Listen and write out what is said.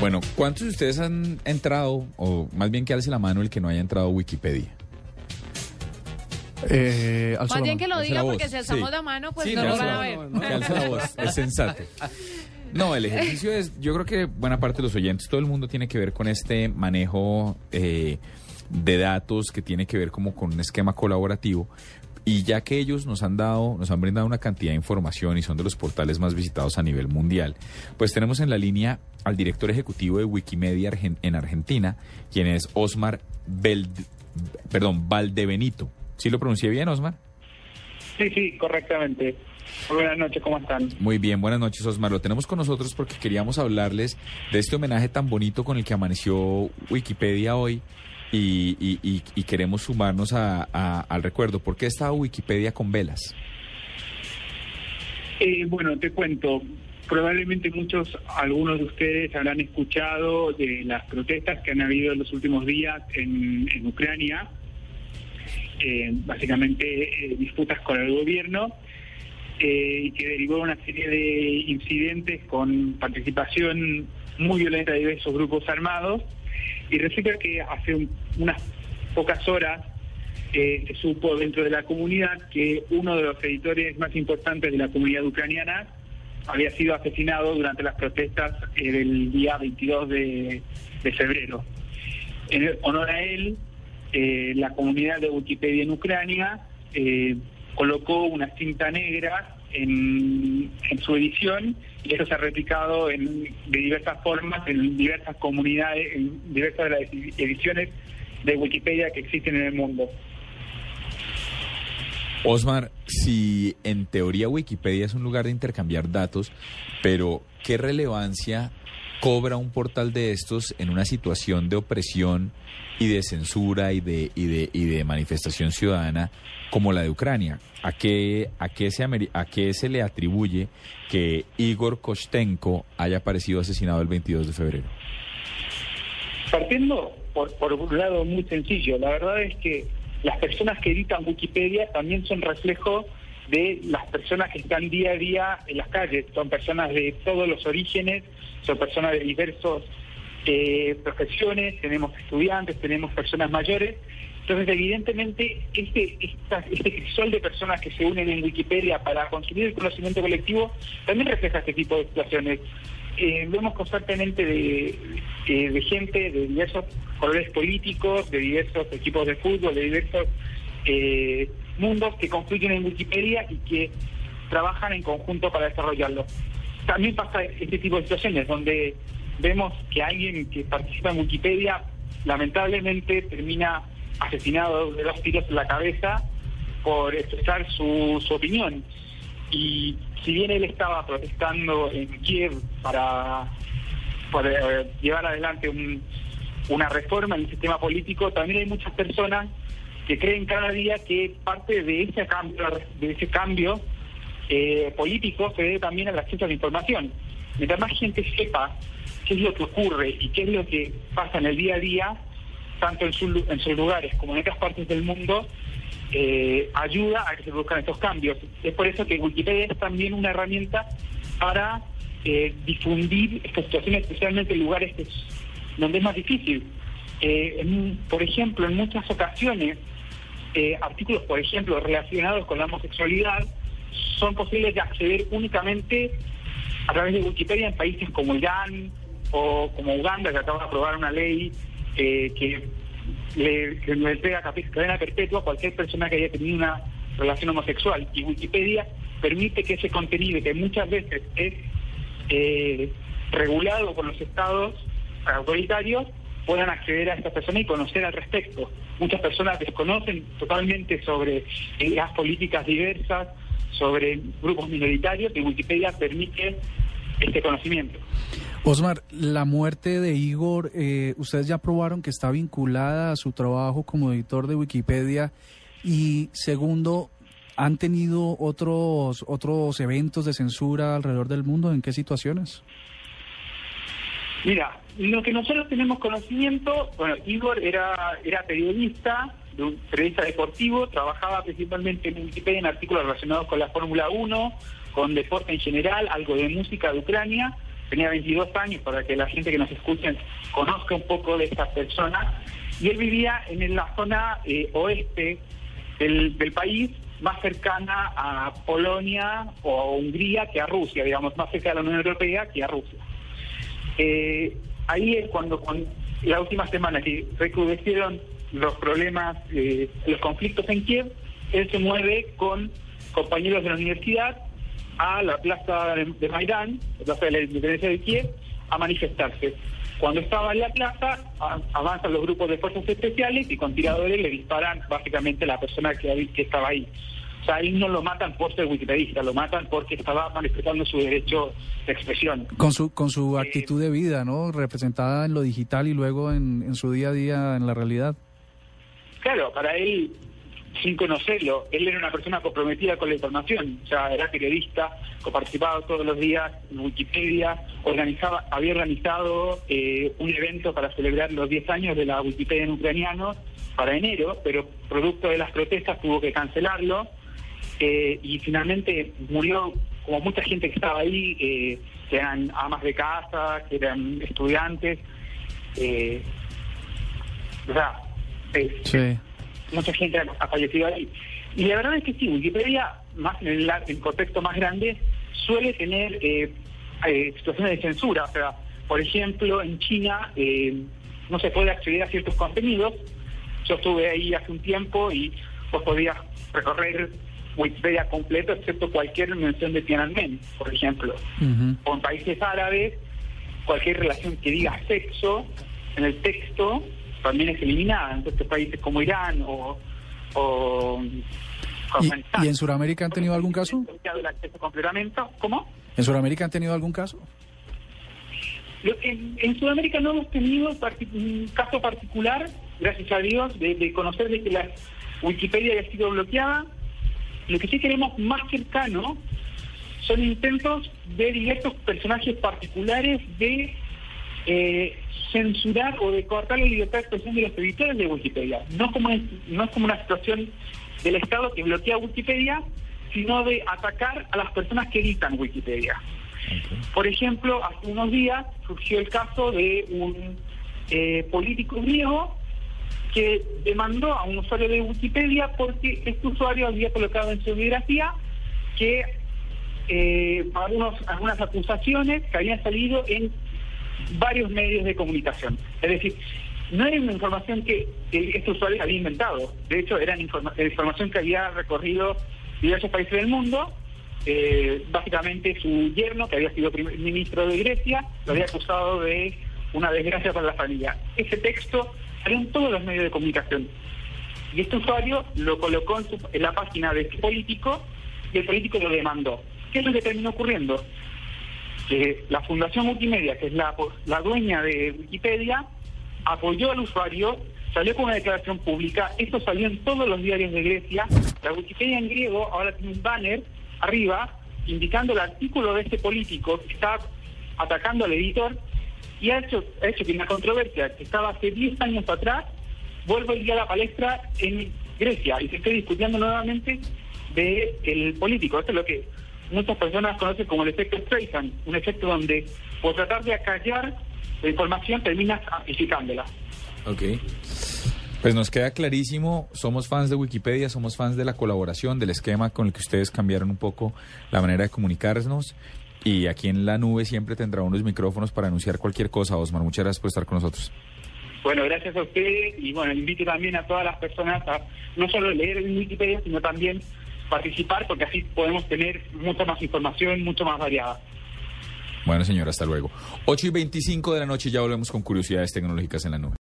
Bueno, ¿cuántos de ustedes han entrado, o más bien que alce la mano el que no haya entrado a Wikipedia? Eh, Más bien que lo Alce diga porque si alzamos sí. la mano, pues Sí, no lo van a ver. Que alce la voz, es sensato. No, el ejercicio es, yo creo que buena parte de los oyentes, todo el mundo tiene que ver con este manejo eh, de datos que tiene que ver como con un esquema colaborativo. Y ya que ellos nos han dado, nos han brindado una cantidad de información y son de los portales más visitados a nivel mundial, pues tenemos en la línea al director ejecutivo de Wikimedia en Argentina, quien es Osmar Beld- perdón, Valdebenito. ¿Sí lo pronuncié bien, Osmar? Sí, sí, correctamente. Muy buenas noches, ¿cómo están? Muy bien, buenas noches Osmar. Lo tenemos con nosotros porque queríamos hablarles de este homenaje tan bonito con el que amaneció Wikipedia hoy y, y- y- queremos sumarnos a- al recuerdo. ¿Por qué estaba Wikipedia con velas? Eh, bueno, te cuento. Probablemente muchos, algunos de ustedes habrán escuchado de las protestas que han habido en los últimos días en, Ucrania, eh, básicamente eh, disputas con el gobierno, eh, y que derivó de una serie de incidentes con participación muy violenta de diversos grupos armados. Y resulta que hace un- unas pocas horas eh, se supo dentro de la comunidad que uno de los editores más importantes de la comunidad ucraniana había sido asesinado durante las protestas eh, del día 22 de, febrero. En honor a él, eh, la comunidad de Wikipedia en Ucrania eh, colocó una cinta negra en su edición y eso se ha replicado en, de diversas formas en diversas comunidades, en diversas de las ediciones de Wikipedia que existen en el mundo. Osmar, si en teoría Wikipedia es un lugar de intercambiar datos, pero ¿qué relevancia cobra un portal de estos en una situación de opresión y de censura y de, y de, y de manifestación ciudadana como la de Ucrania? ¿A qué, a, qué se, ¿A qué se le atribuye que Igor Kostenko haya aparecido asesinado el 22 de febrero? Partiendo por, por un lado muy sencillo, la verdad es que las personas que editan Wikipedia también son reflejo de las personas que están día a día en las calles. Son personas de todos los orígenes, son personas de diversas profesiones, tenemos estudiantes, tenemos personas mayores. Entonces, evidentemente, este, esta- este crisol de personas que se unen en Wikipedia para construir el conocimiento colectivo también refleja este tipo de situaciones. Eh, vemos constantemente de, eh, de gente de diversos colores políticos, de diversos equipos de fútbol, de diversos eh, mundos que confluyen en Wikipedia y que trabajan en conjunto para desarrollarlo. También pasa este tipo de situaciones donde vemos que alguien que participa en Wikipedia lamentablemente termina asesinado de dos tiros en la cabeza por expresar su, su opinión. Y si bien él estaba protestando en Kiev para, eh, llevar adelante un- una reforma en el sistema político, también hay muchas personas que creen cada día que parte de ese cambio, de ese cambio eh, político se debe también al acceso a la información. Mientras más gente sepa qué es lo que ocurre y qué es lo que pasa en el día a día, tanto en, su en sus lugares como en otras partes del mundo, eh, ayuda a que se produzcan estos cambios. Es por eso que Wikipedia es también una herramienta para eh, difundir estas situaciones, especialmente en lugares que donde es más difícil. Eh, por ejemplo, en muchas ocasiones, eh, artículos, por ejemplo, relacionados con la homosexualidad, son posibles de acceder únicamente a través de Wikipedia en países como Irán o como Uganda, que acaba de aprobar una ley eh, que le, que le entrega capi- cadena perpetua a cualquier persona que haya tenido una relación homosexual. Y Wikipedia permite que ese contenido, que muchas veces es eh, regulado por los estados autoritarios, puedan acceder a esta persona y conocer al respecto. Muchas personas desconocen totalmente sobre las políticas diversas, sobre grupos minoritarios, y Wikipedia permite este conocimiento. Osmar, la muerte de Igor, eh, ustedes ya probaron que está vinculada a su trabajo como editor de Wikipedia y segundo, ¿han tenido otros otros eventos de censura alrededor del mundo? ¿En qué situaciones? Mira, lo que nosotros tenemos conocimiento, bueno, Igor era, era periodista, de un periodista deportivo, trabajaba principalmente en Wikipedia en artículos relacionados con la Fórmula 1, con deporte en general, algo de música de Ucrania, tenía 22 años, para que la gente que nos escuchen conozca un poco de esta persona, y él vivía en la zona eh, oeste del, del país, más cercana a Polonia o a Hungría que a Rusia, digamos, más cerca de la Unión Europea que a Rusia. Eh, ahí es cuando, con la última semana que recrudecieron los problemas, eh, los conflictos en Kiev, él se mueve con compañeros de la universidad a la plaza de, Maidán, la plaza de la independencia de Kiev, a manifestarse. Cuando estaba en la plaza, avanzan los grupos de fuerzas especiales y con tiradores le disparan básicamente a la persona que estaba ahí. O sea, ahí no lo matan por ser wikipedista, lo matan porque estaba manifestando su derecho de expresión. Con su, con su Eh, actitud de vida, ¿no? Representada en lo digital y luego en, en su día a día en la realidad. Claro, para él, sin conocerlo, él era una persona comprometida con la información, o sea, era periodista, participaba todos los días en Wikipedia, organizaba, había organizado eh, un evento para celebrar los 10 años de la Wikipedia en ucraniano para enero, pero producto de las protestas tuvo que cancelarlo eh, y finalmente murió como mucha gente que estaba ahí, eh, que eran amas de casa, que eran estudiantes, eh, o sea, Sí. mucha gente ha fallecido ahí. Y la verdad es que sí, Wikipedia, más en el, en contexto más grande, suele tener eh, eh, situaciones de censura. O sea, por ejemplo, en China eh, no se puede acceder a ciertos contenidos. Yo estuve ahí hace un tiempo y vos podías recorrer Wikipedia completo, excepto cualquier mención de Tiananmen, por ejemplo. Ujú. O en países árabes, cualquier relación que diga sexo en el texto también es eliminada. Entonces, países como Irán o. o ¿Y, y en Sudamérica han tenido algún caso? El acceso. ¿Cómo? ¿En Sudamérica han tenido algún caso? En, en Sudamérica no hemos tenido un caso particular, gracias a Dios, de, de conocer de que la Wikipedia haya sido bloqueada. Lo que sí queremos más cercano son intentos de diversos personajes particulares de eh, censurar o de cortar la libertad de expresión de los editores de Wikipedia. No como es, no es como una situación del Estado que bloquea Wikipedia, sino de atacar a las personas que editan Wikipedia. Por ejemplo, hace unos días surgió el caso de un eh, político griego que demandó a un usuario de Wikipedia porque este usuario había colocado en su biografía que eh, algunos, algunas acusaciones que habían salido en varios medios de comunicación. Es decir, no era una información que este usuario había inventado. De hecho, era informa- información que había recorrido diversos países del mundo. Eh, básicamente su yerno, que había sido primer ministro de Grecia, lo había acusado de una desgracia para la familia. Ese texto salió en todos los medios de comunicación. Y este usuario lo colocó en, su- en la página de este político y el político lo demandó. ¿Qué es lo que terminó ocurriendo? la Fundación Wikimedia, que es la, la dueña de Wikipedia, apoyó al usuario, salió con una declaración pública, esto salió en todos los diarios de Grecia, la Wikipedia en griego ahora tiene un banner arriba indicando el artículo de este político que está atacando al editor y ha hecho, ha hecho que una controversia que estaba hace 10 años atrás vuelva el día a la palestra en Grecia y se esté discutiendo nuevamente de el político. Esto es lo que muchas personas conocen como el efecto Streisand, un efecto donde por tratar de acallar la información terminas amplificándola. Ok. Pues nos queda clarísimo, somos fans de Wikipedia, somos fans de la colaboración, del esquema con el que ustedes cambiaron un poco la manera de comunicarnos y aquí en la nube siempre tendrá unos micrófonos para anunciar cualquier cosa. Osmar, muchas gracias por estar con nosotros. Bueno, gracias a ustedes y bueno, invito también a todas las personas a no solo leer en Wikipedia, sino también participar porque así podemos tener mucha más información, mucho más variada. Bueno, señor, hasta luego. 8 y 25 de la noche ya volvemos con curiosidades tecnológicas en la nube.